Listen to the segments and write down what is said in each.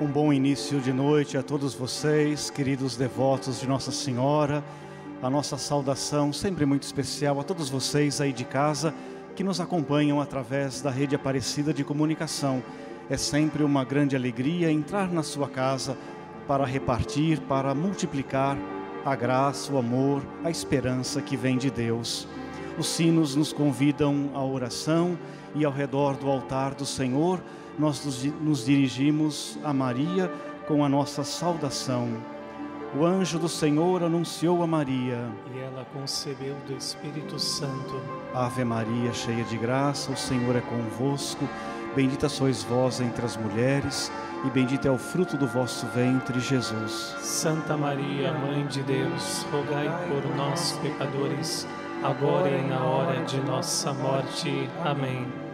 Um bom início de noite a todos vocês, queridos devotos de Nossa Senhora. A nossa saudação sempre muito especial a todos vocês aí de casa que nos acompanham através da rede Aparecida de Comunicação. É sempre uma grande alegria entrar na sua casa para repartir, para multiplicar a graça, o amor, a esperança que vem de Deus. Os sinos nos convidam à oração e ao redor do altar do Senhor nós nos dirigimos a Maria com a nossa saudação. O anjo do Senhor anunciou a Maria. E ela concebeu do Espírito Santo. Ave Maria, cheia de graça, o Senhor é convosco. Bendita sois vós entre as mulheres, e bendito é o fruto do vosso ventre, Jesus. Santa Maria, Mãe de Deus, rogai por nós, pecadores, agora e na hora de nossa morte. Amém.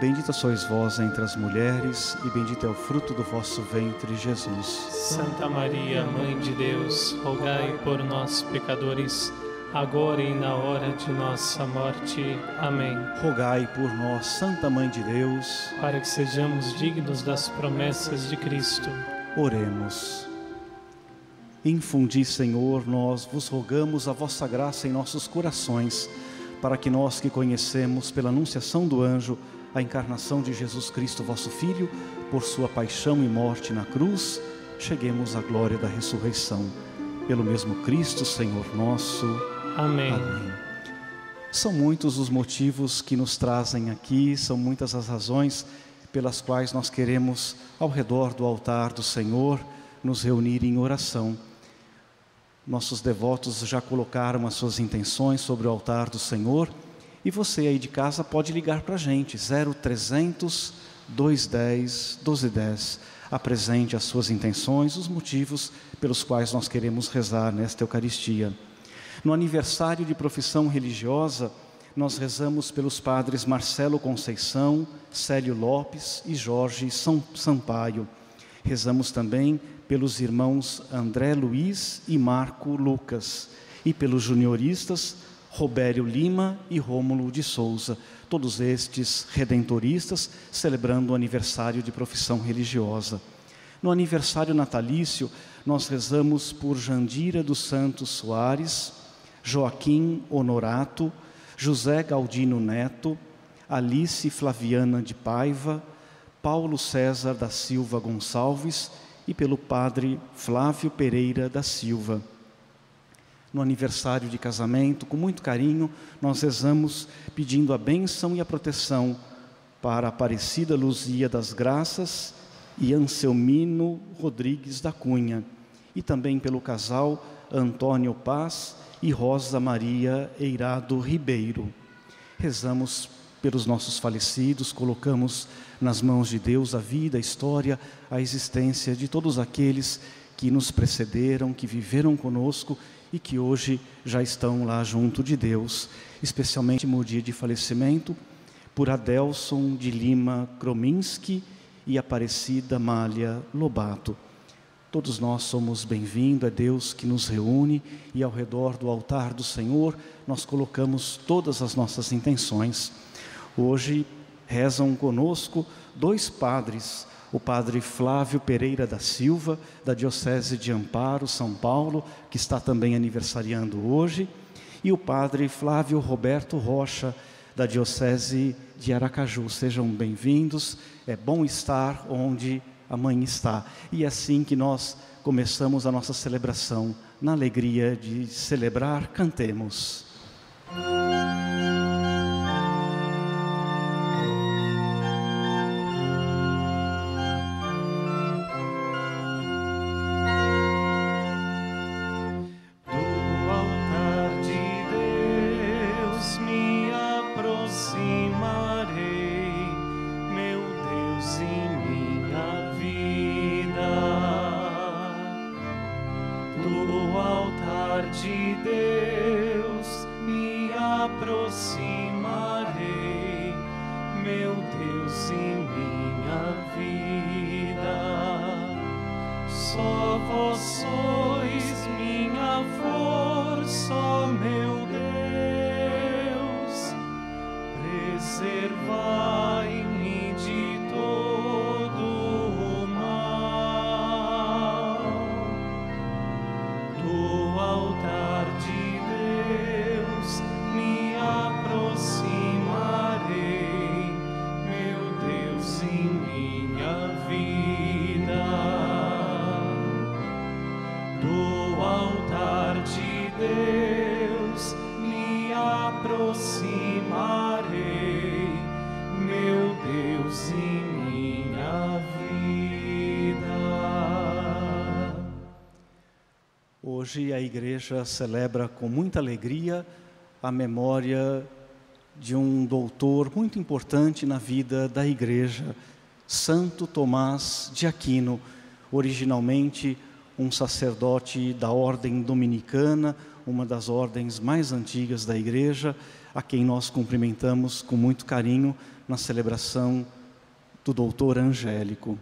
Bendita sois vós entre as mulheres, e bendito é o fruto do vosso ventre, Jesus. Santa Maria, Mãe de Deus, rogai por nós, pecadores, agora e na hora de nossa morte. Amém. Rogai por nós, Santa Mãe de Deus, para que sejamos dignos das promessas de Cristo. Oremos. Infundi, Senhor, nós vos rogamos a vossa graça em nossos corações, para que nós que conhecemos pela anunciação do anjo, a encarnação de Jesus Cristo, vosso Filho, por sua paixão e morte na cruz, cheguemos à glória da ressurreição. Pelo mesmo Cristo, Senhor nosso. Amém. Amém. São muitos os motivos que nos trazem aqui, são muitas as razões pelas quais nós queremos, ao redor do altar do Senhor, nos reunir em oração. Nossos devotos já colocaram as suas intenções sobre o altar do Senhor e você aí de casa pode ligar para a gente, 0300 210 1210. Apresente as suas intenções, os motivos pelos quais nós queremos rezar nesta Eucaristia. No aniversário de profissão religiosa, nós rezamos pelos padres Marcelo Conceição, Célio Lopes e Jorge Sampaio. Rezamos também pelos irmãos André Luiz e Marco Lucas e pelos junioristas Robério Lima e Rômulo de Souza, todos estes redentoristas celebrando o aniversário de profissão religiosa. No aniversário natalício, nós rezamos por Jandira dos Santos Soares, Joaquim Honorato, José Galdino Neto, Alice Flaviana de Paiva, Paulo César da Silva Gonçalves e pelo padre Flávio Pereira da Silva no aniversário de casamento, com muito carinho, nós rezamos pedindo a bênção e a proteção para a Aparecida Luzia das Graças e Anselmino Rodrigues da Cunha, e também pelo casal Antônio Paz e Rosa Maria Eirado Ribeiro. Rezamos pelos nossos falecidos, colocamos nas mãos de Deus a vida, a história, a existência de todos aqueles que nos precederam, que viveram conosco e que hoje já estão lá junto de Deus, especialmente no dia de falecimento, por Adelson de Lima Krominski e Aparecida Malha Lobato. Todos nós somos bem-vindos, é Deus que nos reúne e ao redor do altar do Senhor nós colocamos todas as nossas intenções. Hoje rezam conosco dois padres o padre Flávio Pereira da Silva, da Diocese de Amparo, São Paulo, que está também aniversariando hoje, e o padre Flávio Roberto Rocha, da Diocese de Aracaju. Sejam bem-vindos, é bom estar onde a mãe está. E é assim que nós começamos a nossa celebração, na alegria de celebrar, cantemos. aproximarei, Hoje a igreja celebra com muita alegria a memória de um doutor muito importante na vida da igreja, Santo Tomás de Aquino, originalmente um sacerdote da ordem dominicana, uma das ordens mais antigas da igreja, a quem nós cumprimentamos com muito carinho na celebração do doutor Angélico.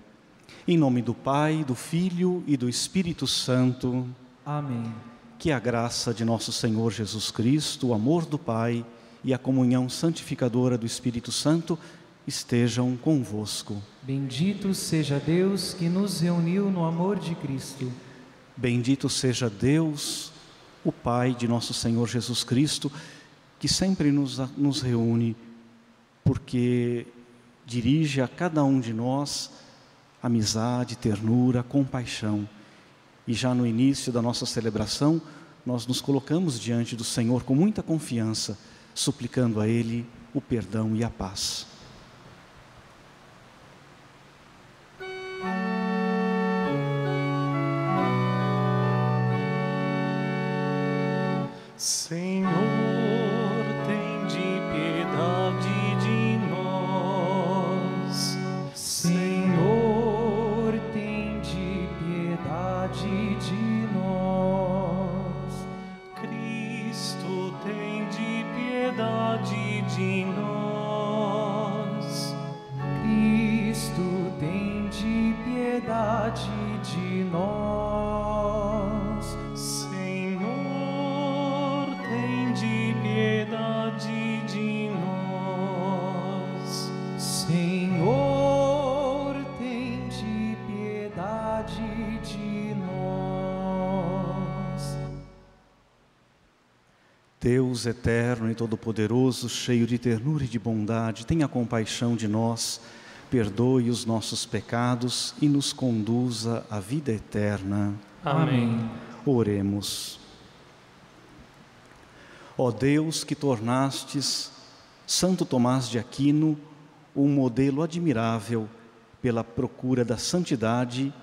Em nome do Pai, do Filho e do Espírito Santo, Amém. que a graça de nosso Senhor Jesus Cristo, o amor do Pai e a comunhão santificadora do Espírito Santo estejam convosco. Bendito seja Deus que nos reuniu no amor de Cristo. Bendito seja Deus, o Pai de nosso Senhor Jesus Cristo, que sempre nos, nos reúne, porque dirige a cada um de nós amizade, ternura, compaixão. E já no início da nossa celebração, nós nos colocamos diante do Senhor com muita confiança, suplicando a Ele o perdão e a paz. Senhor, Deus eterno e todo-poderoso, cheio de ternura e de bondade, tenha compaixão de nós, perdoe os nossos pecados e nos conduza à vida eterna. Amém. Oremos. Ó Deus que tornastes Santo Tomás de Aquino um modelo admirável pela procura da santidade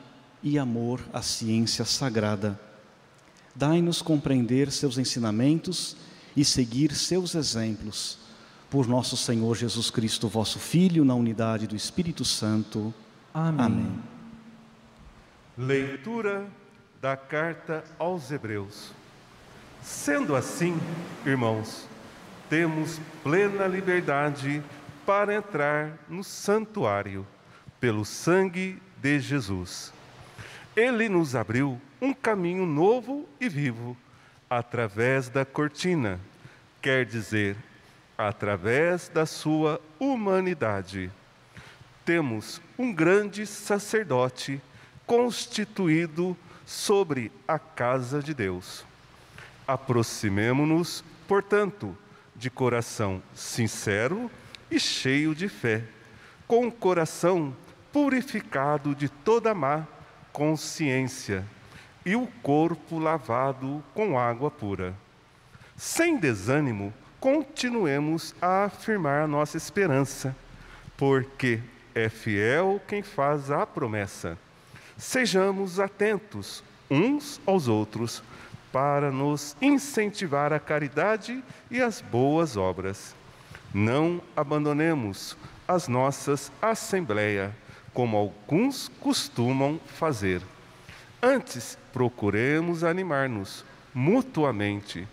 e amor à ciência sagrada. Dai-nos compreender seus ensinamentos e seguir seus exemplos. Por nosso Senhor Jesus Cristo, vosso Filho, na unidade do Espírito Santo. Amém. Amém. Leitura da carta aos Hebreus. Sendo assim, irmãos, temos plena liberdade para entrar no santuário pelo sangue de Jesus. Ele nos abriu um caminho novo e vivo através da cortina, quer dizer, através da sua humanidade. Temos um grande sacerdote constituído sobre a casa de Deus. Aproximemo-nos, portanto, de coração sincero e cheio de fé, com o coração purificado de toda má consciência e o corpo lavado com água pura. Sem desânimo, continuemos a afirmar a nossa esperança, porque é fiel quem faz a promessa. Sejamos atentos uns aos outros para nos incentivar a caridade e as boas obras. Não abandonemos as nossas assembleias, como alguns costumam fazer. Antes, procuremos animar-nos mutuamente,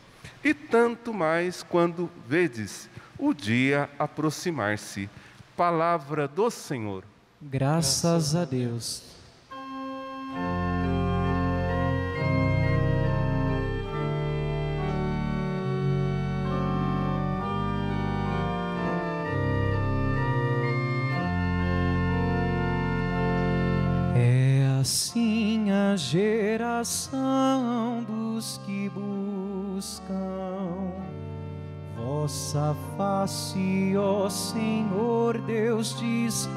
e tanto mais quando vedes o dia aproximar-se. Palavra do Senhor. Graças a Deus. Geração dos que buscam vossa face, ó Senhor Deus de Israel.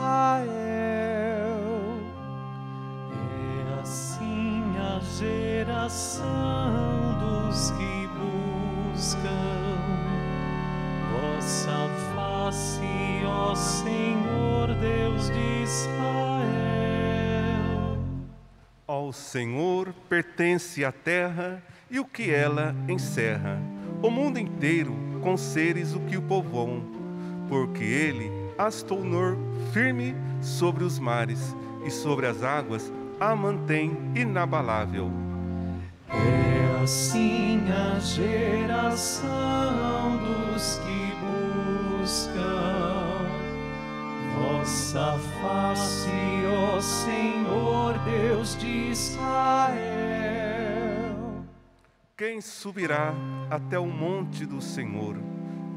É assim a geração dos que buscam vossa face, ó Senhor Deus de Israel. Ao Senhor pertence a terra e o que ela encerra, o mundo inteiro com seres o que o povoam, porque ele as tornou firme sobre os mares e sobre as águas a mantém inabalável. É assim a geração dos que buscam vossa face, ó Senhor Deus de Israel. Quem subirá até o monte do Senhor?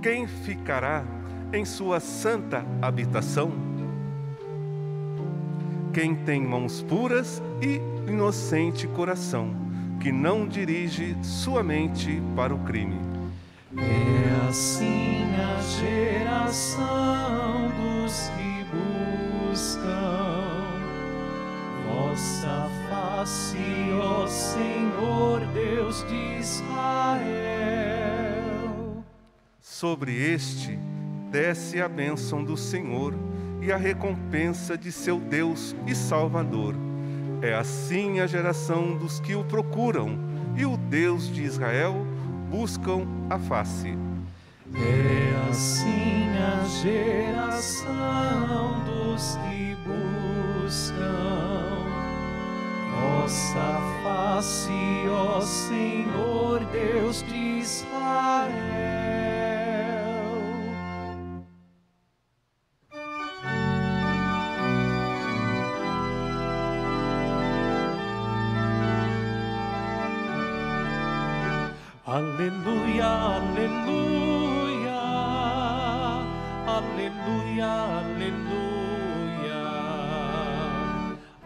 Quem ficará em sua santa habitação? Quem tem mãos puras e inocente coração, que não dirige sua mente para o crime. É assim a geração dos que vossa face, ó Senhor Deus de Israel. Sobre este desce a bênção do Senhor e a recompensa de seu Deus e Salvador. É assim a geração dos que o procuram, e o Deus de Israel buscam a face. É assim a geração dos que buscam vossa face, ó Senhor Deus de Israel. Aleluia, aleluia, aleluia, aleluia,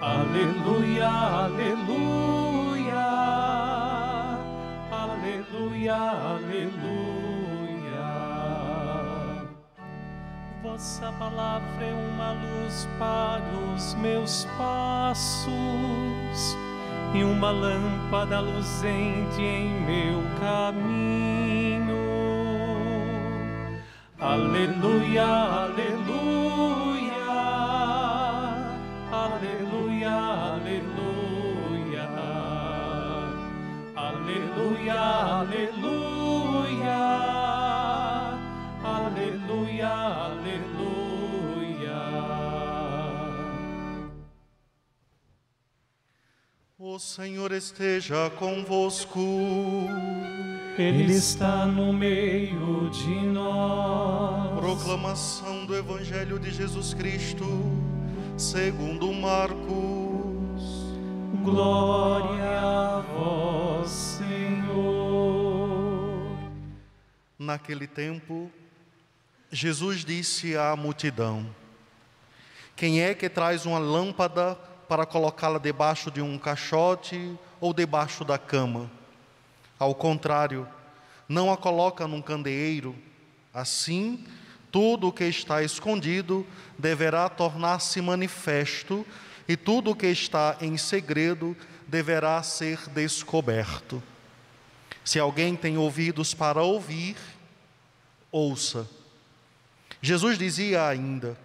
aleluia, aleluia, aleluia, aleluia. Vossa palavra é uma luz para os meus passos e uma lâmpada luzente em meu caminho. Aleluia, aleluia, aleluia, aleluia, aleluia, aleluia. O Senhor esteja convosco. Ele está no meio de nós. Proclamação do Evangelho de Jesus Cristo, segundo Marcos. Glória a vós, Senhor. Naquele tempo, Jesus disse à multidão: Quem é que traz uma lâmpada para colocá-la debaixo de um caixote ou debaixo da cama? Ao contrário, não a coloca num candeeiro. Assim, tudo o que está escondido deverá tornar-se manifesto, e tudo o que está em segredo deverá ser descoberto. Se alguém tem ouvidos para ouvir, ouça. Jesus dizia ainda: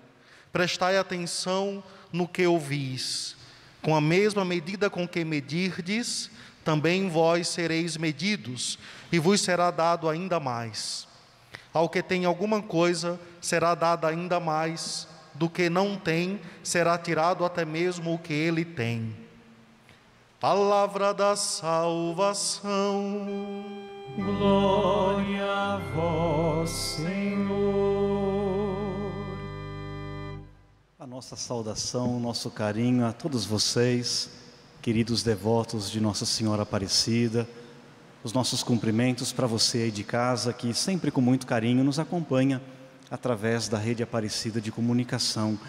Prestai atenção no que ouvis. Com a mesma medida com que medirdes, também vós sereis medidos, e vos será dado ainda mais. Ao que tem alguma coisa, será dada ainda mais, do que não tem, será tirado até mesmo o que ele tem. Palavra da salvação. Glória a vós, Senhor. A nossa saudação, o nosso carinho a todos vocês, queridos devotos de Nossa Senhora Aparecida, os nossos cumprimentos para você aí de casa que sempre com muito carinho nos acompanha através da rede Aparecida de comunicação.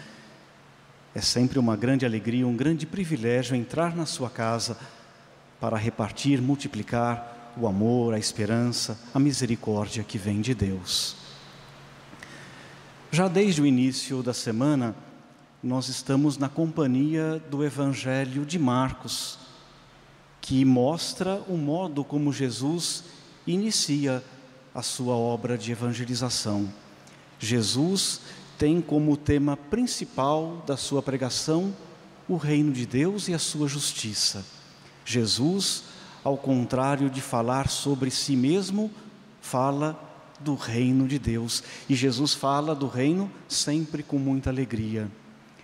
É sempre uma grande alegria, um grande privilégio entrar na sua casa para repartir, multiplicar o amor, a esperança, a misericórdia que vem de Deus. Já desde o início da semana, nós estamos na companhia do Evangelho de Marcos, que mostra o modo como Jesus inicia a sua obra de evangelização. Jesus tem como tema principal da sua pregação o reino de Deus e a sua justiça. Jesus ao contrário de falar sobre si mesmo, fala do reino de Deus. E Jesus fala do reino sempre com muita alegria.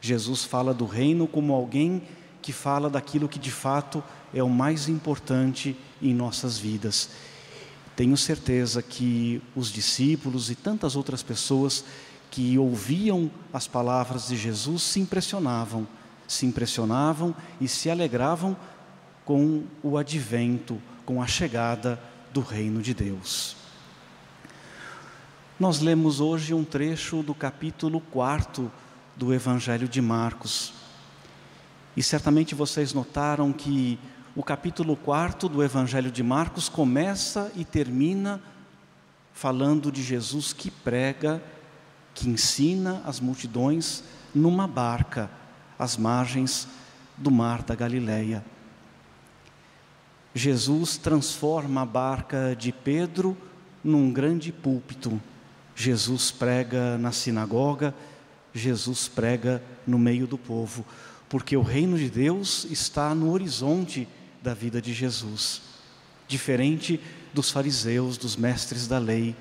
Jesus fala do reino como alguém que fala daquilo que de fato é o mais importante em nossas vidas. Tenho certeza que os discípulos e tantas outras pessoas que ouviam as palavras de Jesus se impressionavam, se impressionavam e se alegravam com o advento, com a chegada do reino de Deus. Nós lemos hoje um trecho do capítulo 4 do Evangelho de Marcos. E certamente vocês notaram que o capítulo 4 do Evangelho de Marcos começa e termina falando de Jesus que prega, que ensina as multidões numa barca às margens do mar da Galileia. Jesus transforma a barca de Pedro num grande púlpito. Jesus prega na sinagoga, Jesus prega no meio do povo, porque o reino de Deus está no horizonte da vida de Jesus. Diferente dos fariseus, dos mestres da lei,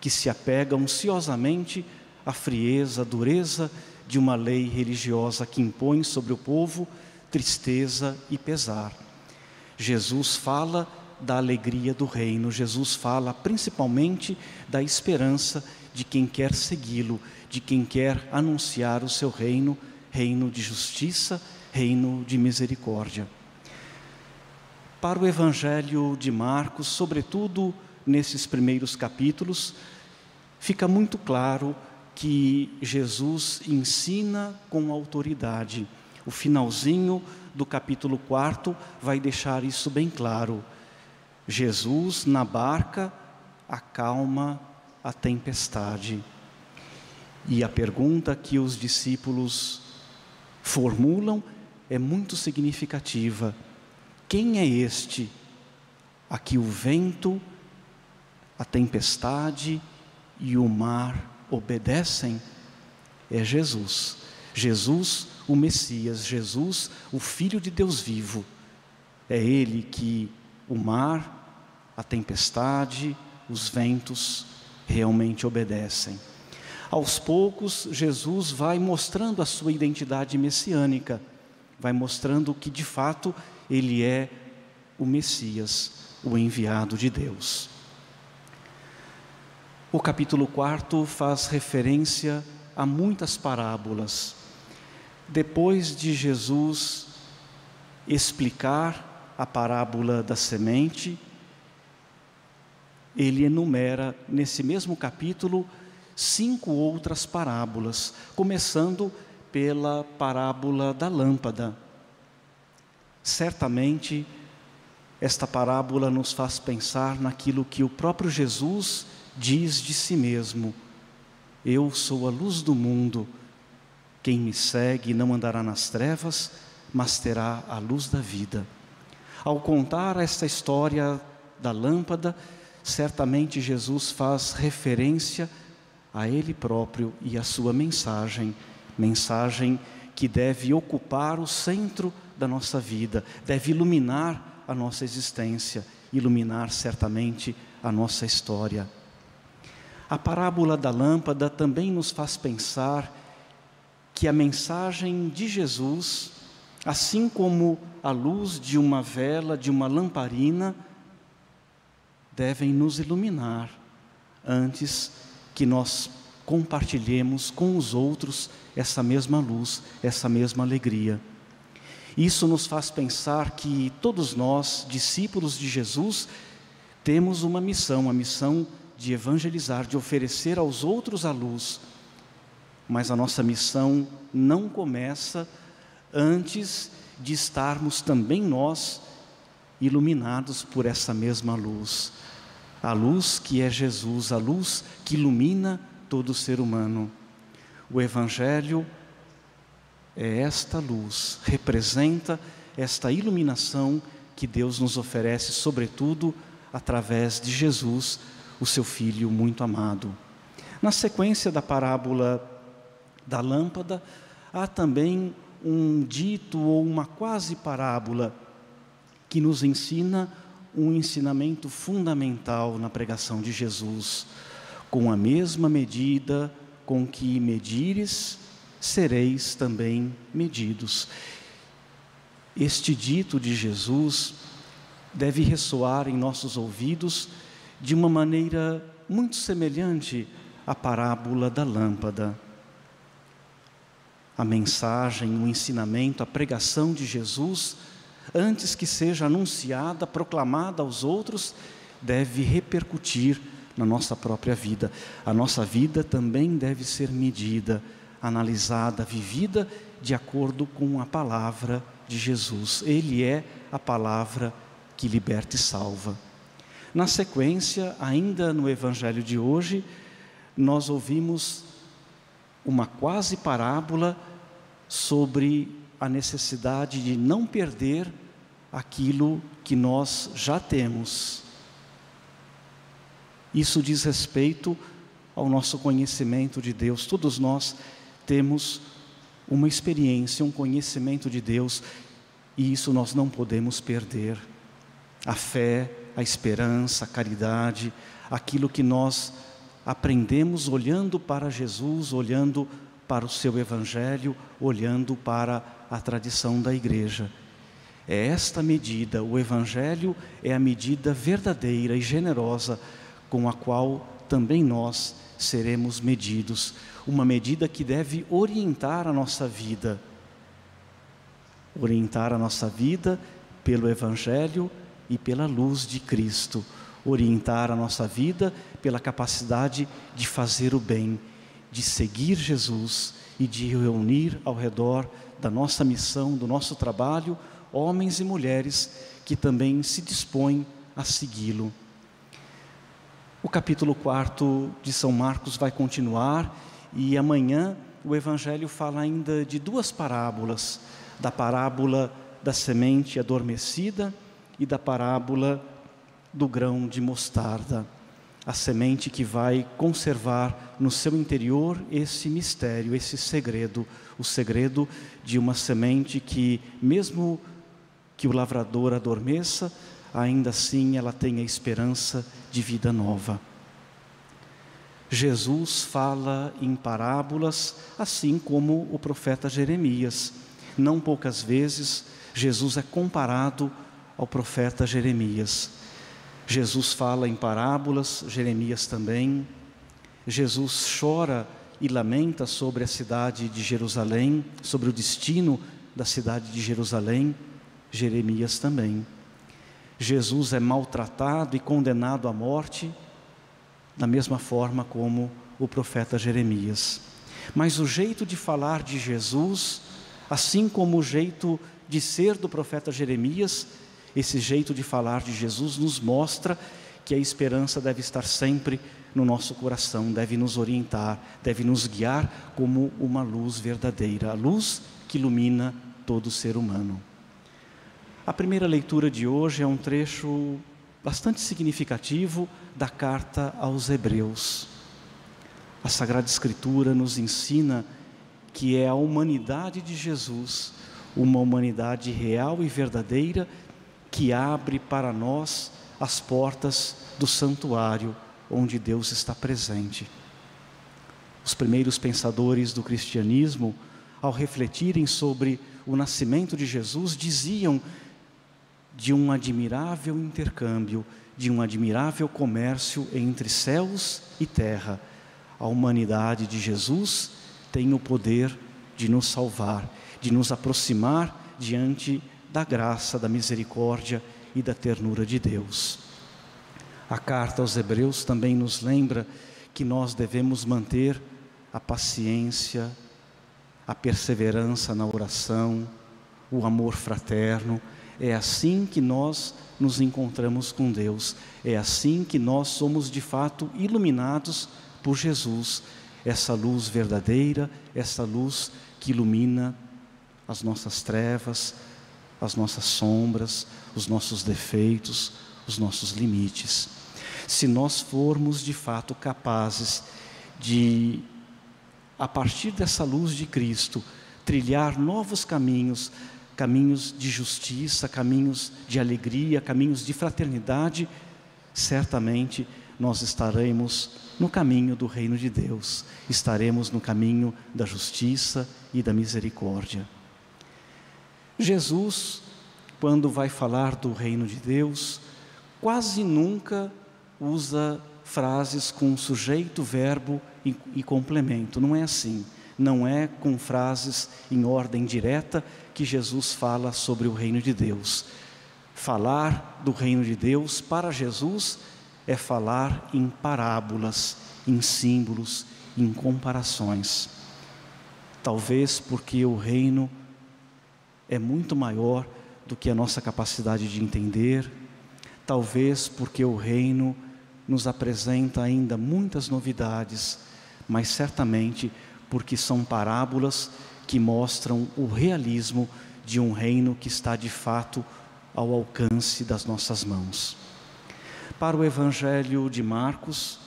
que se apegam ansiosamente à frieza, à dureza de uma lei religiosa que impõe sobre o povo tristeza e pesar. Jesus fala da alegria do reino, Jesus fala principalmente da esperança de quem quer segui-lo, de quem quer anunciar o seu reino, reino de justiça, reino de misericórdia. Para o Evangelho de Marcos, sobretudo nesses primeiros capítulos, fica muito claro que Jesus ensina com autoridade. O finalzinho do capítulo 4 vai deixar isso bem claro. Jesus, na barca, acalma a tempestade. E a pergunta que os discípulos formulam é muito significativa: quem é este a que o vento, a tempestade e o mar obedecem? É Jesus. Jesus o Messias, Jesus, o Filho de Deus vivo. É Ele que o mar, a tempestade, os ventos realmente obedecem. Aos poucos, Jesus vai mostrando a sua identidade messiânica, vai mostrando que de fato ele é o Messias, o enviado de Deus. O capítulo 4 faz referência a muitas parábolas depois de Jesus explicar a parábola da semente, ele enumera nesse mesmo capítulo cinco outras parábolas, começando pela parábola da lâmpada. Certamente, esta parábola nos faz pensar naquilo que o próprio Jesus diz de si mesmo: Eu sou a luz do mundo. Quem me segue não andará nas trevas, mas terá a luz da vida. Ao contar esta história da lâmpada, certamente Jesus faz referência a Ele próprio e a sua mensagem, mensagem que deve ocupar o centro da nossa vida, deve iluminar a nossa existência, iluminar certamente a nossa história. A parábola da lâmpada também nos faz pensar que a mensagem de Jesus, assim como a luz de uma vela, de uma lamparina, devem nos iluminar antes que nós compartilhemos com os outros essa mesma luz, essa mesma alegria. Isso nos faz pensar que todos nós, discípulos de Jesus, temos uma missão, a missão de evangelizar, de oferecer aos outros a luz. Mas a nossa missão não começa antes de estarmos também nós iluminados por essa mesma luz. A luz que é Jesus, a luz que ilumina todo ser humano. O Evangelho é esta luz, representa esta iluminação que Deus nos oferece, sobretudo através de Jesus, o seu Filho muito amado. Na sequência da parábola da lâmpada, há também um dito ou uma quase parábola que nos ensina um ensinamento fundamental na pregação de Jesus. Com a mesma medida com que medires, sereis também medidos. Este dito de Jesus deve ressoar em nossos ouvidos de uma maneira muito semelhante à parábola da lâmpada. A mensagem, o ensinamento, a pregação de Jesus, antes que seja anunciada, proclamada aos outros, deve repercutir na nossa própria vida. A nossa vida também deve ser medida, analisada, vivida de acordo com a palavra de Jesus. Ele é a palavra que liberta e salva. Na sequência, ainda no evangelho de hoje, nós ouvimos uma quase parábola sobre a necessidade de não perder aquilo que nós já temos. Isso diz respeito ao nosso conhecimento de Deus. Todos nós temos uma experiência, um conhecimento de Deus, e isso nós não podemos perder. A fé, a esperança, a caridade, aquilo que nós aprendemos olhando para Jesus, olhando para o seu Evangelho, olhando para a tradição da igreja. É esta medida, o Evangelho é a medida verdadeira e generosa com a qual também nós seremos medidos, uma medida que deve orientar a nossa vida. Orientar a nossa vida pelo Evangelho e pela luz de Cristo, orientar a nossa vida pela capacidade de fazer o bem, de seguir Jesus e de reunir ao redor da nossa missão, do nosso trabalho, homens e mulheres que também se dispõem a segui-lo. O capítulo 4 de São Marcos vai continuar e amanhã o Evangelho fala ainda de duas parábolas: da parábola da semente adormecida e da parábola do grão de mostarda, a semente que vai conservar no seu interior esse mistério, esse segredo, o segredo de uma semente que, mesmo que o lavrador adormeça, ainda assim ela tem a esperança de vida nova. Jesus fala em parábolas, assim como o profeta Jeremias. Não poucas vezes, Jesus é comparado ao profeta Jeremias. Jesus fala em parábolas, Jeremias também. Jesus chora e lamenta sobre a cidade de Jerusalém, sobre o destino da cidade de Jerusalém, Jeremias também. Jesus é maltratado e condenado à morte, da mesma forma como o profeta Jeremias. Mas o jeito de falar de Jesus, assim como o jeito de ser do profeta Jeremias, esse jeito de falar de Jesus nos mostra que a esperança deve estar sempre no nosso coração, deve nos orientar, deve nos guiar como uma luz verdadeira, a luz que ilumina todo ser humano. A primeira leitura de hoje é um trecho bastante significativo da carta aos Hebreus. A Sagrada Escritura nos ensina que é a humanidade de Jesus, uma humanidade real e verdadeira que abre para nós as portas do santuário onde Deus está presente. Os primeiros pensadores do cristianismo, ao refletirem sobre o nascimento de Jesus, diziam de um admirável intercâmbio de um admirável comércio entre céus e terra. A humanidade de Jesus tem o poder de nos salvar, de nos aproximar diante da graça, da misericórdia e da ternura de Deus. A carta aos Hebreus também nos lembra que nós devemos manter a paciência, a perseverança na oração, o amor fraterno. É assim que nós nos encontramos com Deus. É assim que nós somos de fato iluminados por Jesus, essa luz verdadeira, essa luz que ilumina as nossas trevas, as nossas sombras, os nossos defeitos, os nossos limites. Se nós formos de fato capazes de, a partir dessa luz de Cristo, trilhar novos caminhos, caminhos de justiça, caminhos de alegria, caminhos de fraternidade, certamente nós estaremos no caminho do reino de Deus, estaremos no caminho da justiça e da misericórdia. Jesus, quando vai falar do reino de Deus, quase nunca usa frases com sujeito, verbo e, e complemento, não é assim. Não é com frases em ordem direta que Jesus fala sobre o reino de Deus. Falar do reino de Deus para Jesus é falar em parábolas, em símbolos, em comparações. Talvez porque o reino é muito maior do que a nossa capacidade de entender, talvez porque o reino nos apresenta ainda muitas novidades, mas certamente porque são parábolas que mostram o realismo de um reino que está de fato ao alcance das nossas mãos. Para o Evangelho de Marcos,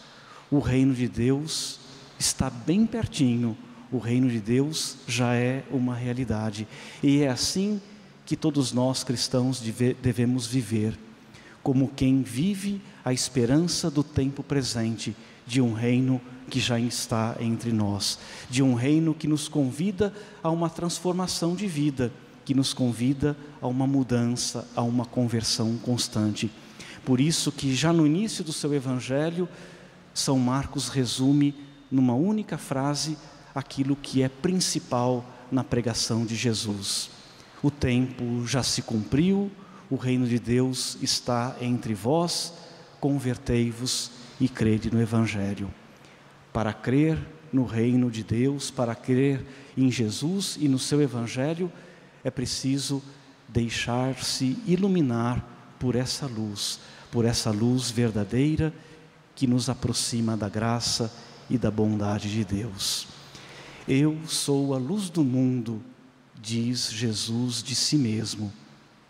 o reino de Deus está bem pertinho, o reino de Deus já é uma realidade. E é assim que todos nós cristãos devemos viver, como quem vive a esperança do tempo presente, de um reino que já está entre nós, de um reino que nos convida a uma transformação de vida, que nos convida a uma mudança, a uma conversão constante. Por isso que já no início do seu evangelho, São Marcos resume numa única frase aquilo que é principal na pregação de Jesus. O tempo já se cumpriu, o reino de Deus está entre vós, convertei-vos e crede no evangelho. Para crer no reino de Deus, para crer em Jesus e no seu Evangelho, é preciso deixar-se iluminar por essa luz, por essa luz verdadeira que nos aproxima da graça e da bondade de Deus. Eu sou a luz do mundo, diz Jesus de si mesmo.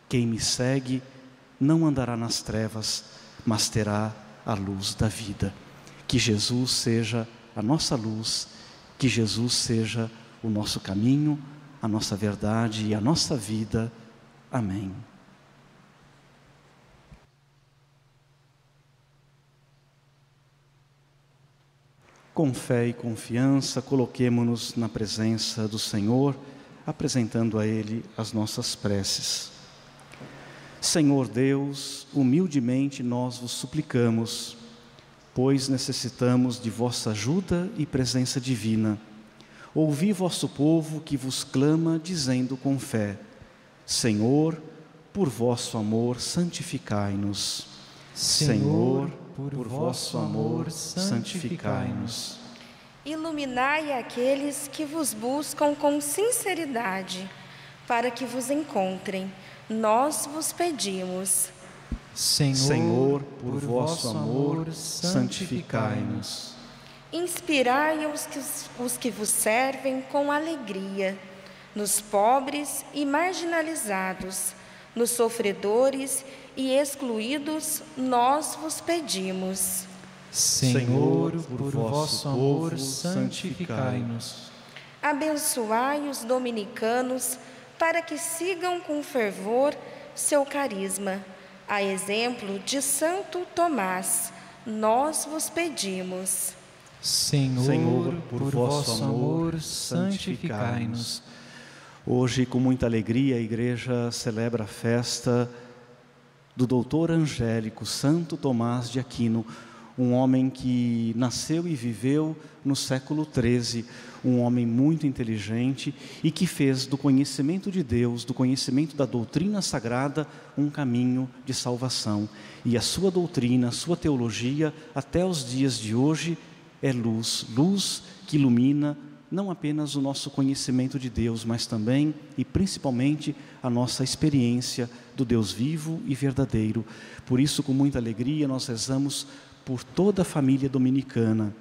Quem me segue não andará nas trevas, mas terá a luz da vida. Que Jesus seja a nossa luz, que Jesus seja o nosso caminho, a nossa verdade e a nossa vida. Amém. Com fé e confiança, coloquemo-nos na presença do Senhor, apresentando a Ele as nossas preces. Senhor Deus, humildemente nós vos suplicamos pois necessitamos de vossa ajuda e presença divina. Ouvi vosso povo que vos clama, dizendo com fé: Senhor, por vosso amor, santificai-nos. Senhor, por, por vosso amor, santificai-nos. Iluminai aqueles que vos buscam com sinceridade, para que vos encontrem. Nós vos pedimos. Senhor, Senhor por, por vosso amor, santificai-nos. Inspirai os que, os que vos servem com alegria, nos pobres e marginalizados, nos sofredores e excluídos, nós vos pedimos. Senhor, por vosso amor, santificai-nos. Abençoai os dominicanos para que sigam com fervor seu carisma a exemplo de Santo Tomás, nós vos pedimos. Senhor, Senhor por, por vosso amor, santificai-nos. Hoje, com muita alegria, a igreja celebra a festa do doutor angélico Santo Tomás de Aquino, um homem que nasceu e viveu no século XIII, um homem muito inteligente e que fez do conhecimento de Deus, do conhecimento da doutrina sagrada, um caminho de salvação. E a sua doutrina, a sua teologia, até os dias de hoje, é luz luz que ilumina não apenas o nosso conhecimento de Deus, mas também e principalmente a nossa experiência do Deus vivo e verdadeiro. Por isso, com muita alegria, nós rezamos por toda a família dominicana,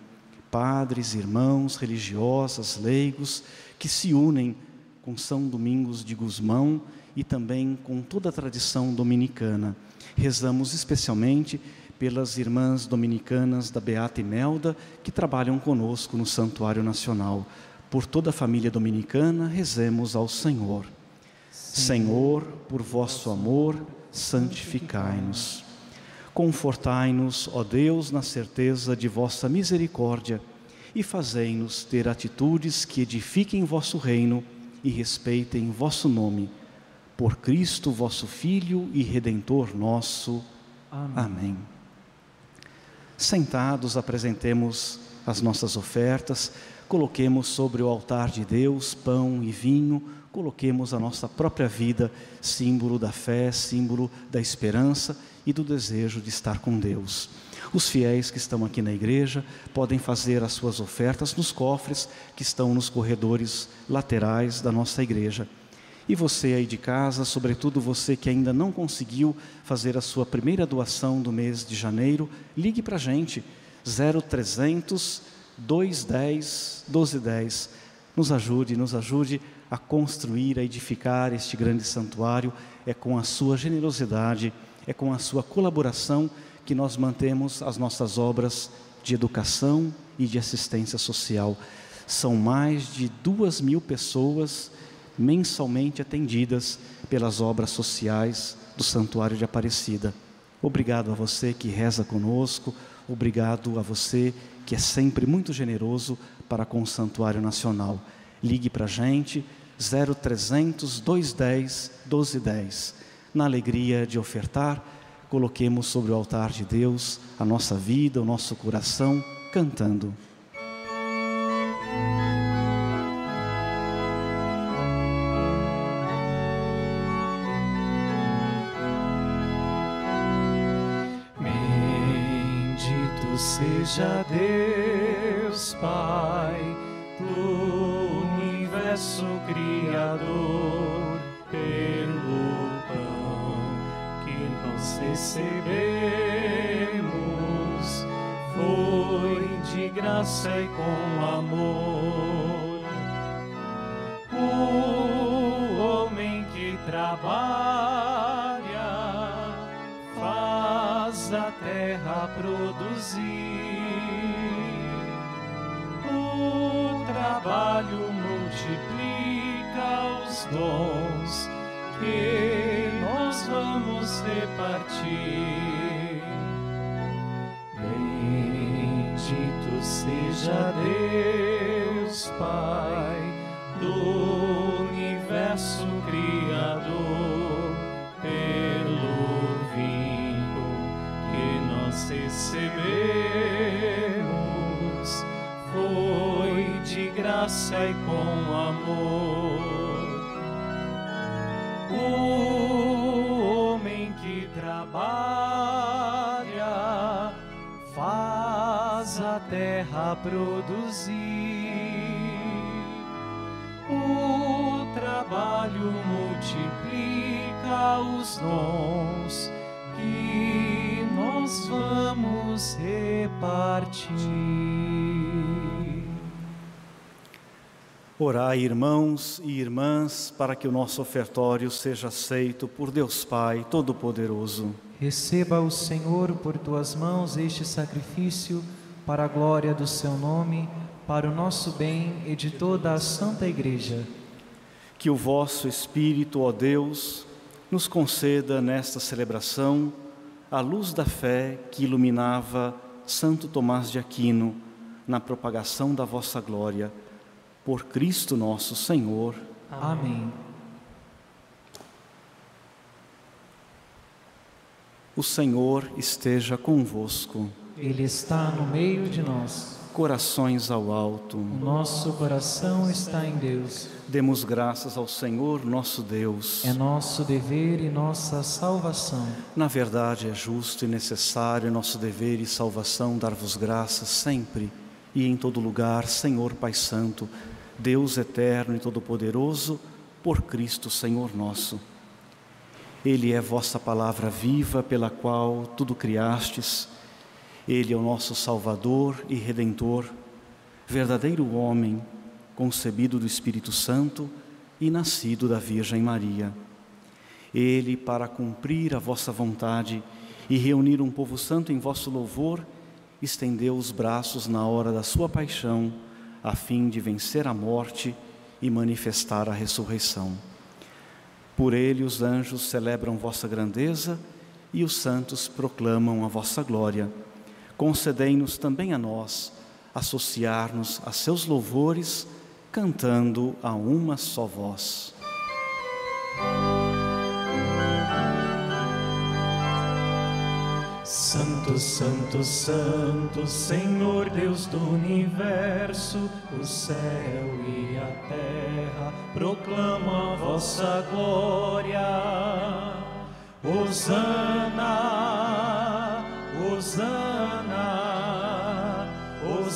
padres, irmãos, religiosas, leigos, que se unem com São Domingos de Gusmão e também com toda a tradição dominicana. Rezamos especialmente pelas irmãs dominicanas da Beata Imelda, que trabalham conosco no Santuário Nacional. Por toda a família dominicana, rezemos ao Senhor. Senhor, por vosso amor, santificai-nos. Confortai-nos, ó Deus, na certeza de vossa misericórdia e fazei-nos ter atitudes que edifiquem vosso reino e respeitem vosso nome. Por Cristo, vosso Filho e Redentor nosso. Amém. Amém. Sentados, apresentemos as nossas ofertas, coloquemos sobre o altar de Deus pão e vinho, coloquemos a nossa própria vida, símbolo da fé, símbolo da esperança e do desejo de estar com Deus. Os fiéis que estão aqui na igreja podem fazer as suas ofertas nos cofres que estão nos corredores laterais da nossa igreja. E você aí de casa, sobretudo você que ainda não conseguiu fazer a sua primeira doação do mês de janeiro, ligue para a gente, 0300 210 1210. Nos ajude, nos ajude a construir, a edificar este grande santuário. É com a sua generosidade, é com a sua colaboração que nós mantemos as nossas obras de educação e de assistência social. São mais de duas mil pessoas mensalmente atendidas pelas obras sociais do Santuário de Aparecida. Obrigado a você que reza conosco, obrigado a você que é sempre muito generoso para com o Santuário Nacional. Ligue para a gente, 0300 210 1210. Na alegria de ofertar, coloquemos sobre o altar de Deus a nossa vida, o nosso coração, cantando. seja Deus Pai do universo criador, pelo recebemos, foi de graça e com amor. O homem que trabalha faz a terra produzir trabalho multiplica os dons que nós vamos repartir. Bendito seja Deus, Pai do universo criador, pelo vinho que nós recebemos. Foi de graça e com amor. Terra produzir. O trabalho multiplica os dons que nós vamos repartir. Orai, irmãos e irmãs, para que o nosso ofertório seja aceito por Deus Pai Todo-Poderoso. Receba o Senhor por tuas mãos este sacrifício, para a glória do seu nome, para o nosso bem e de toda a Santa Igreja. Que o vosso Espírito, ó Deus, nos conceda nesta celebração a luz da fé que iluminava Santo Tomás de Aquino na propagação da vossa glória por Cristo nosso Senhor. Amém. O Senhor esteja convosco. Ele está no meio de nós. Corações ao alto. O nosso coração está em Deus. Demos graças ao Senhor nosso Deus. É nosso dever e nossa salvação. Na verdade, é justo e necessário nosso dever e salvação dar-vos graças sempre e em todo lugar, Senhor Pai Santo, Deus eterno e todo-poderoso, por Cristo Senhor nosso. Ele é vossa palavra viva pela qual tudo criastes. Ele é o nosso Salvador e Redentor, verdadeiro homem, concebido do Espírito Santo e nascido da Virgem Maria. Ele, para cumprir a vossa vontade e reunir um povo santo em vosso louvor, estendeu os braços na hora da sua paixão, a fim de vencer a morte e manifestar a ressurreição. Por ele os anjos celebram vossa grandeza e os santos proclamam a vossa glória. Concedei-nos também a nós associar-nos a seus louvores, cantando a uma só voz. Santo, Santo, Santo, Senhor Deus do universo, o céu e a terra proclamam a vossa glória. Hosana, Hosana,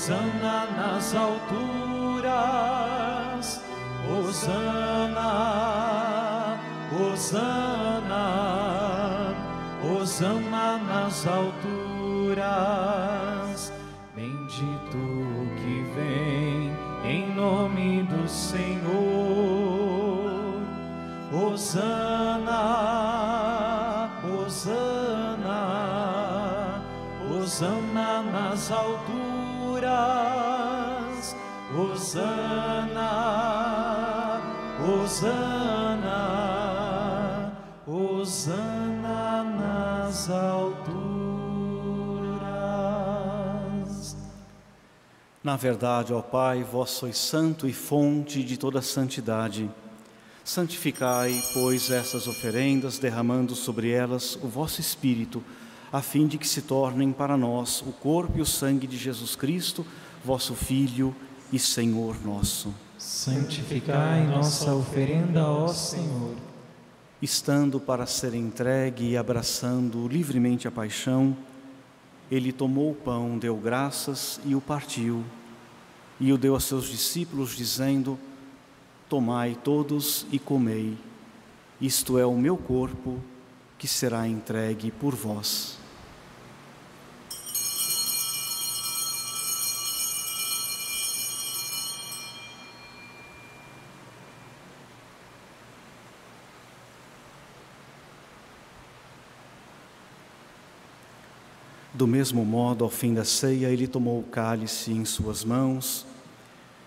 Hosana nas alturas, Hosana, Hosana. Hosana nas alturas, bendito que vem em nome do Senhor. Hosana, Hosana, Hosana nas alturas, Hosana, Hosana, Hosana nas alturas. Na verdade, ó Pai, vós sois santo e fonte de toda santidade. Santificai, pois, essas oferendas, derramando sobre elas o vosso Espírito, a fim de que se tornem para nós o corpo e o sangue de Jesus Cristo, vosso Filho e Senhor nosso. Santificai nossa oferenda, ó Senhor. Estando para ser entregue e abraçando livremente a paixão, ele tomou o pão, deu graças e o partiu, e o deu a seus discípulos, dizendo: Tomai todos e comei, isto é o meu corpo que será entregue por vós. Do mesmo modo, ao fim da ceia, ele tomou o cálice em suas mãos,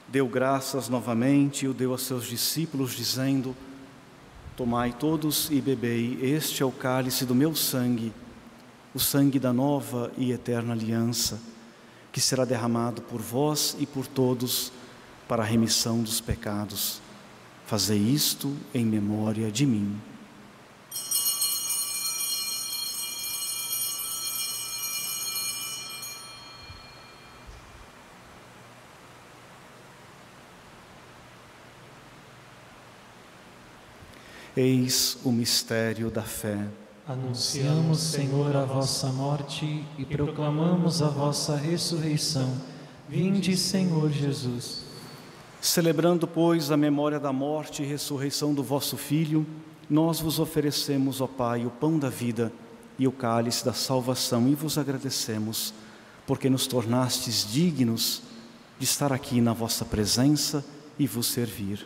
deu graças novamente e o deu a seus discípulos, dizendo: Tomai todos e bebei, este é o cálice do meu sangue, o sangue da nova e eterna aliança, que será derramado por vós e por todos para a remissão dos pecados. Fazei isto em memória de mim. Eis o mistério da fé. Anunciamos, Senhor, a vossa morte e proclamamos a vossa ressurreição. Vinde, Senhor Jesus. Celebrando, pois, a memória da morte e ressurreição do vosso Filho, nós vos oferecemos, ó Pai, o pão da vida e o cálice da salvação e vos agradecemos, porque nos tornastes dignos de estar aqui na vossa presença e vos servir.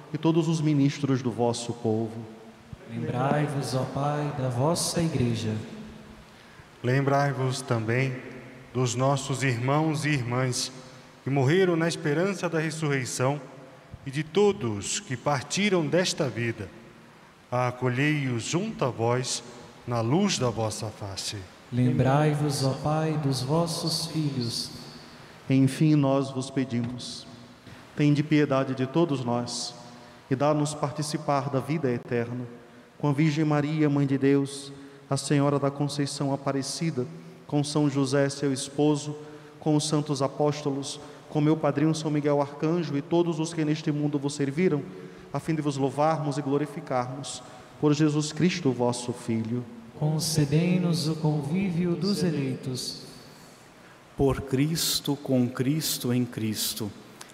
e todos os ministros do vosso povo. Lembrai-vos, ó Pai, da vossa Igreja. Lembrai-vos também dos nossos irmãos e irmãs que morreram na esperança da ressurreição e de todos que partiram desta vida. Acolhei-os junto a vós na luz da vossa face. Lembrai-vos, ó Pai, dos vossos filhos. Enfim, nós vos pedimos, tende piedade de todos nós e dá-nos participar da vida eterna. Com a Virgem Maria, Mãe de Deus, a Senhora da Conceição Aparecida, com São José, seu esposo, com os santos apóstolos, com meu padrinho São Miguel Arcanjo e todos os que neste mundo vos serviram, a fim de vos louvarmos e glorificarmos. Por Jesus Cristo, vosso Filho. Concedei-nos o convívio dos eleitos. Por Cristo, com Cristo, em Cristo.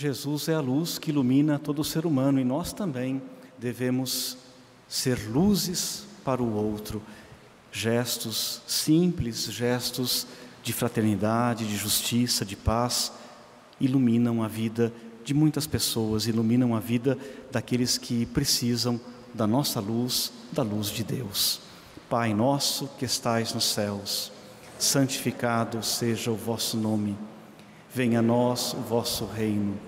Jesus é a luz que ilumina todo ser humano e nós também devemos ser luzes para o outro. Gestos simples, gestos de fraternidade, de justiça, de paz, iluminam a vida de muitas pessoas, iluminam a vida daqueles que precisam da nossa luz, da luz de Deus. Pai nosso que estais nos céus, santificado seja o vosso nome. Venha a nós o vosso reino.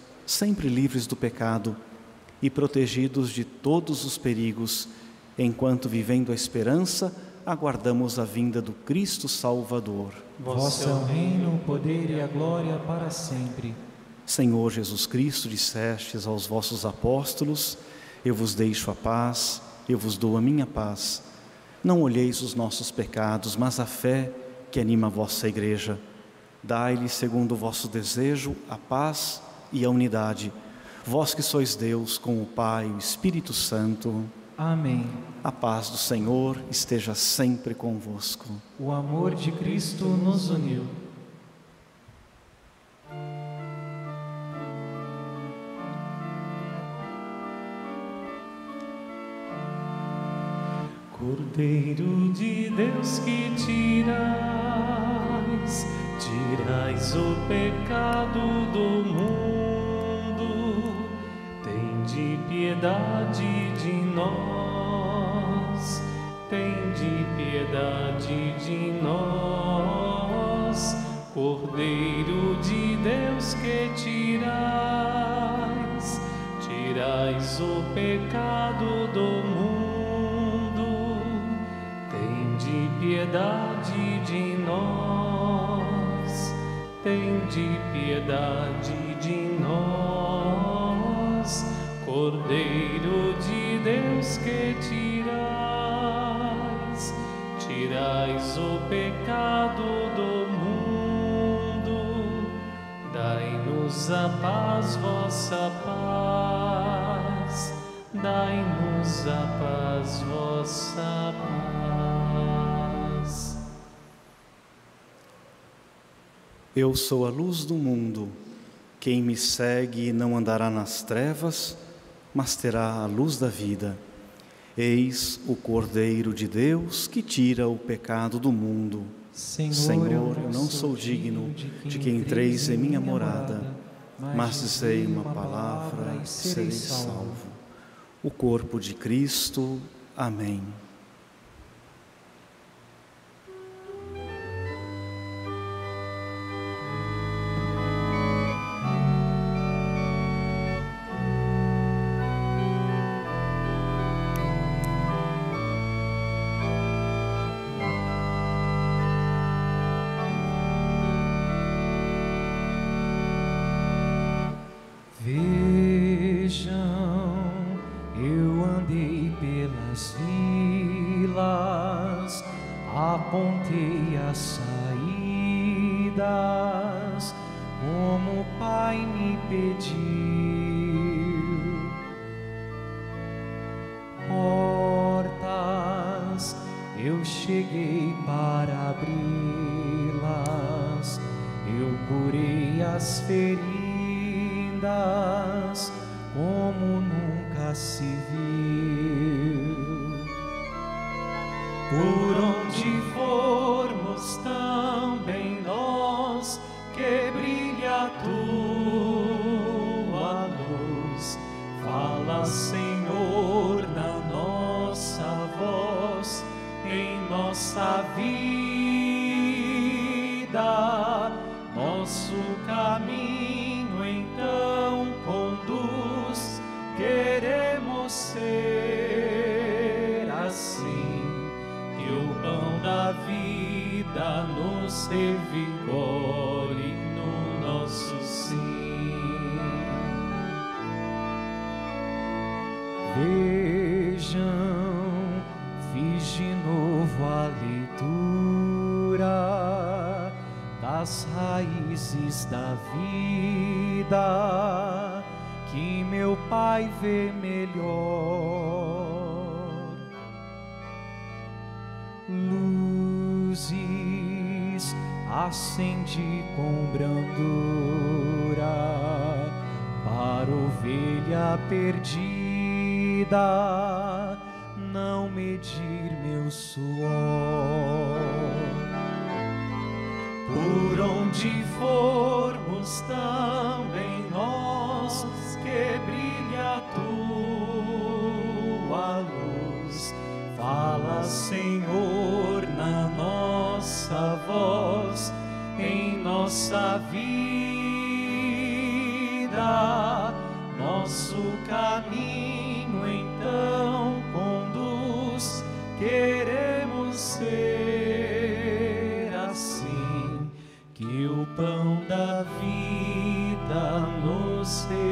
sempre livres do pecado e protegidos de todos os perigos, enquanto vivendo a esperança, aguardamos a vinda do Cristo Salvador. Vosso é o reino, o poder e a glória para sempre. Senhor Jesus Cristo, dissestes aos vossos apóstolos: Eu vos deixo a paz, eu vos dou a minha paz. Não olheis os nossos pecados, mas a fé que anima a vossa igreja. Dai-lhe, segundo o vosso desejo, a paz e a unidade. Vós que sois Deus, com o Pai e o Espírito Santo. Amém. A paz do Senhor esteja sempre convosco. O amor de Cristo nos uniu. Cordeiro de Deus que tirais, tirais o pecado do mundo, tende piedade de nós, tende piedade de nós, Cordeiro de Deus que tirais, tirais o pecado do mundo, tende piedade tende piedade de nós, Cordeiro de Deus que tirais, tirais o pecado do mundo, dai-nos a paz, vossa paz, dai-nos a paz, vossa paz. Eu sou a luz do mundo. Quem me segue não andará nas trevas, mas terá a luz da vida. Eis o Cordeiro de Deus que tira o pecado do mundo. Senhor, eu não sou digno de que entreis em minha morada, mas dizei uma palavra e serei salvo. O corpo de Cristo. Amém. Curei as feridas, como nunca se viu. Por da vida que meu Pai vê melhor. Luzes acende com brandura para ovelha perdida não medir meu suor por onde formos também nós que brilha a tua luz Fala, Senhor, na nossa voz, em nossa vida, nosso caminho então conduz. Queremos pão da vida nos revigore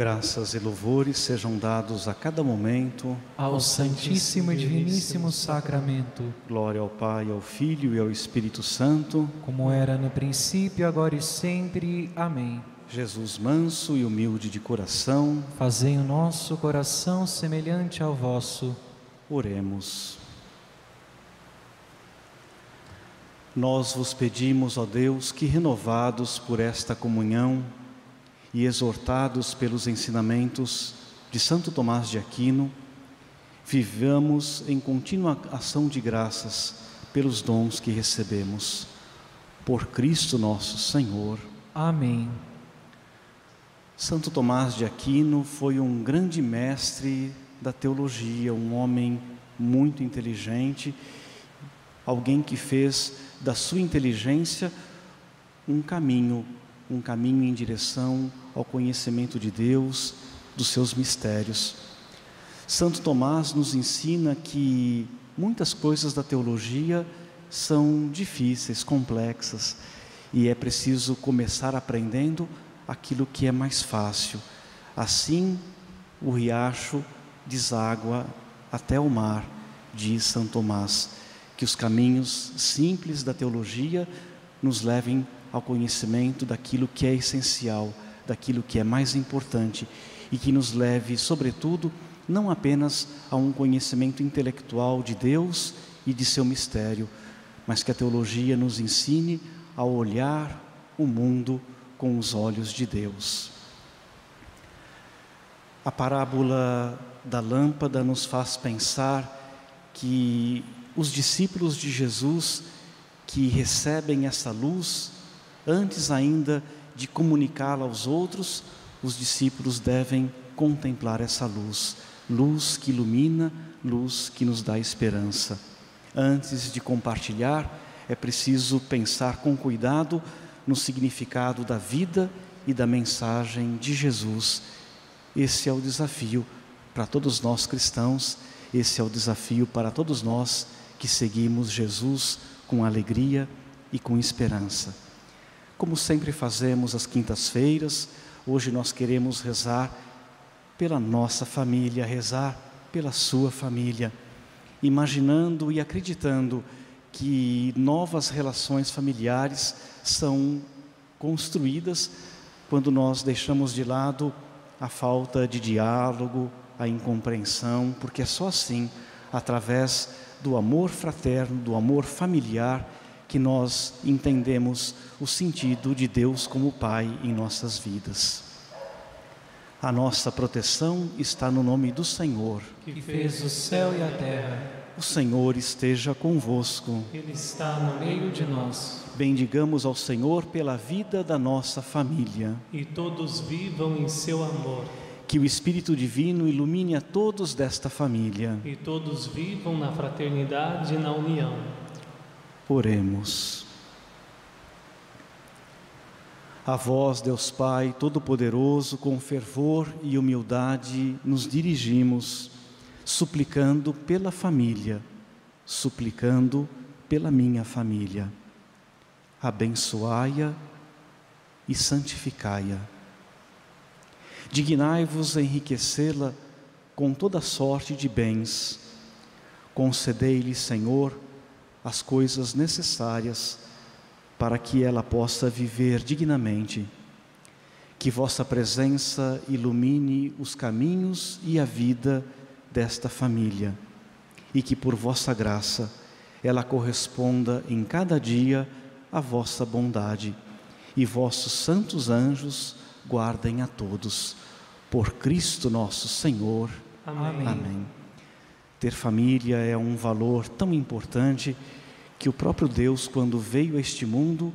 Graças e louvores sejam dados a cada momento. Ao Santíssimo e Diviníssimo Sacramento, Glória ao Pai, ao Filho e ao Espírito Santo. como era no princípio, agora e sempre. Amém. Jesus manso e humilde de coração, Fazei o nosso coração semelhante ao vosso. oremos. Nós vos pedimos, ó Deus, que renovados por esta comunhão e exortados pelos ensinamentos de Santo Tomás de Aquino, vivamos em contínua ação de graças pelos dons que recebemos. Por Cristo nosso Senhor. Amém. Santo Tomás de Aquino foi um grande mestre da teologia, um homem muito inteligente, alguém que fez da sua inteligência um caminho, um caminho em direção ao conhecimento de Deus, dos seus mistérios. Santo Tomás nos ensina que muitas coisas da teologia são difíceis, complexas, e é preciso começar aprendendo aquilo que é mais fácil. Assim, o riacho deságua até o mar, diz São Tomás, que os caminhos simples da teologia nos levem ao conhecimento daquilo que é essencial, daquilo que é mais importante e que nos leve, sobretudo, não apenas a um conhecimento intelectual de Deus e de seu mistério, mas que a teologia nos ensine a olhar o mundo com os olhos de Deus. A parábola da lâmpada nos faz pensar que os discípulos de Jesus que recebem essa luz Antes ainda de comunicá-la aos outros, os discípulos devem contemplar essa luz, luz que ilumina, luz que nos dá esperança. Antes de compartilhar, é preciso pensar com cuidado no significado da vida e da mensagem de Jesus. Esse é o desafio para todos nós cristãos, esse é o desafio para todos nós que seguimos Jesus com alegria e com esperança. Como sempre fazemos às quintas-feiras, hoje nós queremos rezar pela nossa família, rezar pela sua família, imaginando e acreditando que novas relações familiares são construídas quando nós deixamos de lado a falta de diálogo, a incompreensão, porque é só assim, através do amor fraterno, do amor familiar, que nós entendemos o sentido de Deus como Pai em nossas vidas. A nossa proteção está no nome do Senhor, que fez o céu e a terra. O Senhor esteja convosco. Ele está no meio de nós. Bendigamos ao Senhor pela vida da nossa família. E todos vivam em seu amor. Que o Espírito Divino ilumine a todos desta família. E todos vivam na fraternidade e na união. Oremos. A vós, Deus Pai Todo-Poderoso, com fervor e humildade nos dirigimos, suplicando pela família, suplicando pela minha família. Abençoai-a e santificai-a. Dignai-vos enriquecê-la com toda sorte de bens. Concedei-lhe, Senhor, as coisas necessárias para que ela possa viver dignamente. Que vossa presença ilumine os caminhos e a vida desta família e que por vossa graça ela corresponda em cada dia à vossa bondade e vossos santos anjos guardem a todos. Por Cristo nosso Senhor. Amém. Amém. Ter família é um valor tão importante que o próprio Deus, quando veio a este mundo,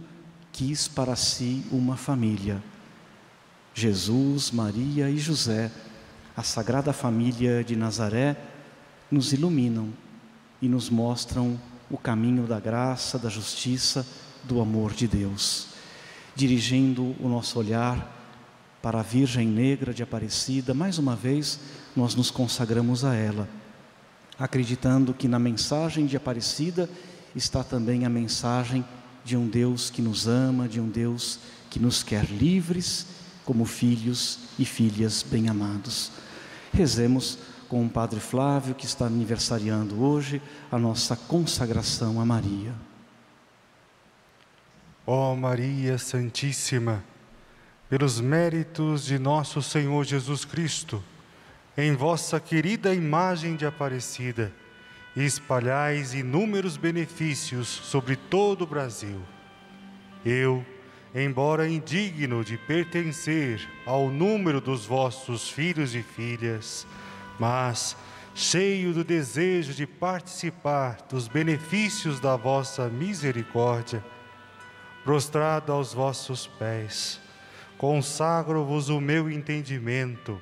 quis para si uma família. Jesus, Maria e José, a Sagrada Família de Nazaré, nos iluminam e nos mostram o caminho da graça, da justiça, do amor de Deus. Dirigindo o nosso olhar para a Virgem Negra de Aparecida, mais uma vez nós nos consagramos a ela, acreditando que na mensagem de Aparecida está também a mensagem de um Deus que nos ama, de um Deus que nos quer livres como filhos e filhas bem-amados. Rezemos com o Padre Flávio, que está aniversariando hoje, a nossa consagração a Maria. Ó oh Maria Santíssima, pelos méritos de nosso Senhor Jesus Cristo, em vossa querida imagem de Aparecida, e espalhais inúmeros benefícios sobre todo o Brasil. Eu, embora indigno de pertencer ao número dos vossos filhos e filhas, mas cheio do desejo de participar dos benefícios da vossa misericórdia, prostrado aos vossos pés, consagro-vos o meu entendimento,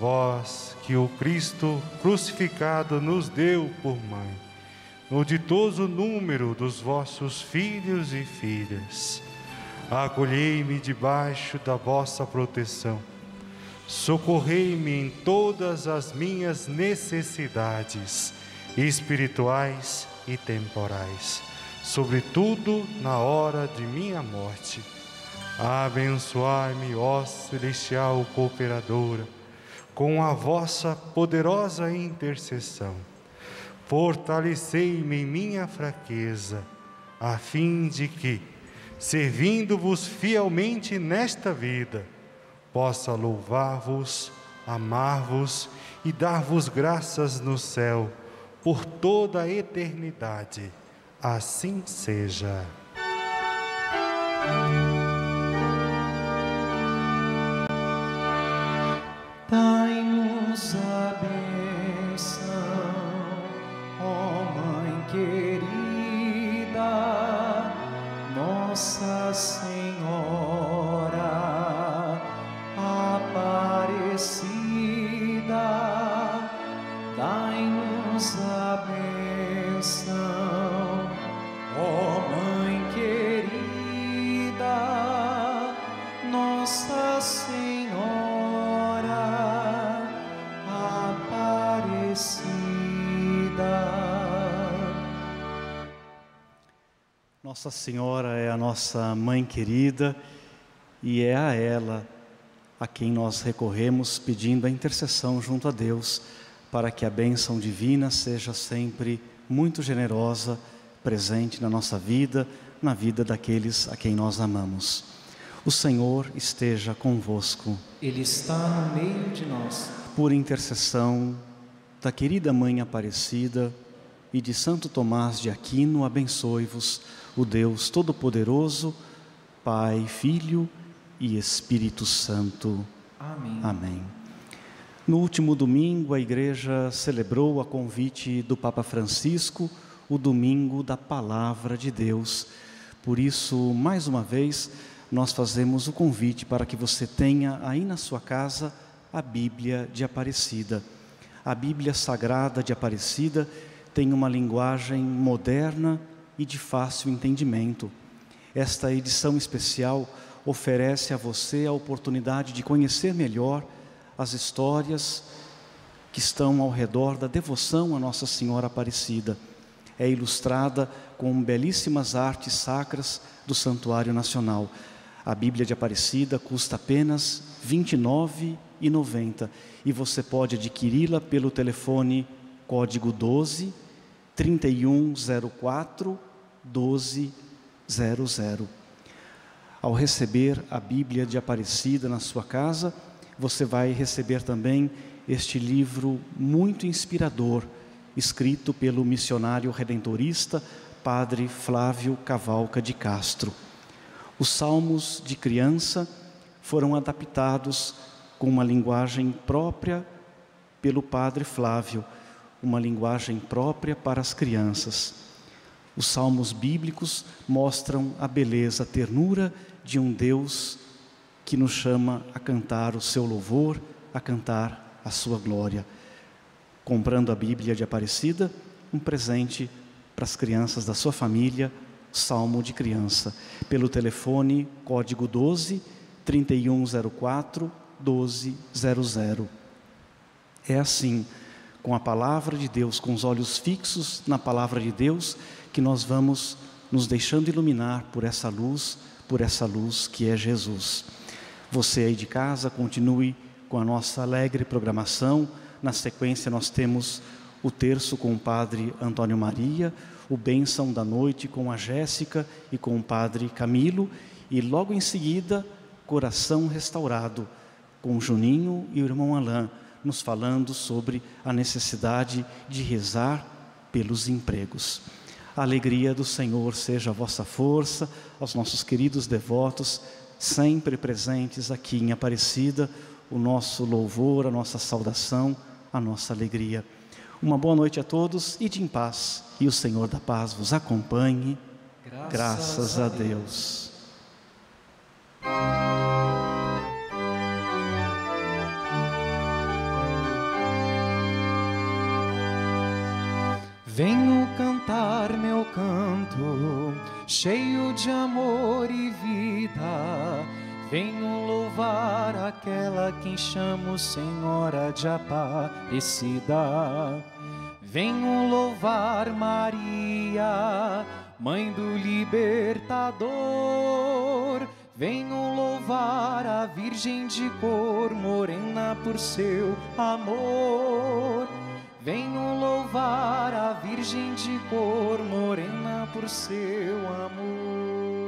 vós que o Cristo crucificado nos deu por mãe no ditoso número dos vossos filhos e filhas. Acolhei-me debaixo da vossa proteção. Socorrei-me em todas as minhas necessidades espirituais e temporais, sobretudo na hora de minha morte. Abençoai-me, ó celestial cooperadora, com a vossa poderosa intercessão Fortalecei-me em minha fraqueza, a fim de que, servindo-vos fielmente nesta vida, possa louvar-vos, amar-vos e dar-vos graças no céu por toda a eternidade. Assim seja. Nossa Senhora é a nossa mãe querida e é a ela a quem nós recorremos pedindo a intercessão junto a Deus para que a bênção divina seja sempre muito generosa, presente na nossa vida, na vida daqueles a quem nós amamos. O Senhor esteja convosco. Ele está no meio de nós. Por intercessão da querida Mãe Aparecida e de Santo Tomás de Aquino, abençoe-vos o Deus Todo-Poderoso, Pai, Filho e Espírito Santo. Amém. Amém. No último domingo, a igreja celebrou a convite do Papa Francisco o domingo da Palavra de Deus. Por isso, mais uma vez, nós fazemos o convite para que você tenha aí na sua casa a Bíblia de Aparecida. A Bíblia Sagrada de Aparecida tem uma linguagem moderna e de fácil entendimento. Esta edição especial oferece a você a oportunidade de conhecer melhor as histórias que estão ao redor da devoção a Nossa Senhora Aparecida. É ilustrada com belíssimas artes sacras do Santuário Nacional. A Bíblia de Aparecida custa apenas R$ 29,90 e você pode adquiri-la pelo telefone código 12 3104 1200. Ao receber a Bíblia de Aparecida na sua casa, você vai receber também este livro muito inspirador, escrito pelo missionário redentorista Padre Flávio Cavalca de Castro. Os salmos de criança foram adaptados com uma linguagem própria pelo Padre Flávio, uma linguagem própria para as crianças. Os salmos bíblicos mostram a beleza, a ternura de um Deus que nos chama a cantar o seu louvor, a cantar a sua glória. Comprando a Bíblia de Aparecida, um presente para as crianças da sua família, Salmo de Criança, pelo telefone código 12 3104 1200. É assim, com a palavra de Deus, com os olhos fixos na palavra de Deus, que nós vamos nos deixando iluminar por essa luz, por essa luz que é Jesus. Você aí de casa, continue com a nossa alegre programação. Na sequência, nós temos o terço com o Padre Antônio Maria, o Bênção da Noite com a Jéssica e com o Padre Camilo, e logo em seguida, Coração Restaurado, com Juninho e o irmão Alain, nos falando sobre a necessidade de rezar pelos empregos. A alegria do Senhor seja a vossa força, aos nossos queridos devotos, sempre presentes aqui em Aparecida, o nosso louvor, a nossa saudação, a nossa alegria. Uma boa noite a todos e de em paz. E o Senhor da paz vos acompanhe. Graças, Graças a Deus. Venho cantar meu canto, cheio de amor e vida. Venho louvar aquela quem chamo Senhora de Aparecida. Venho louvar Maria, Mãe do Libertador. Venho louvar a Virgem de cor morena por seu amor. Venho louvar a Virgem de cor morena por seu amor.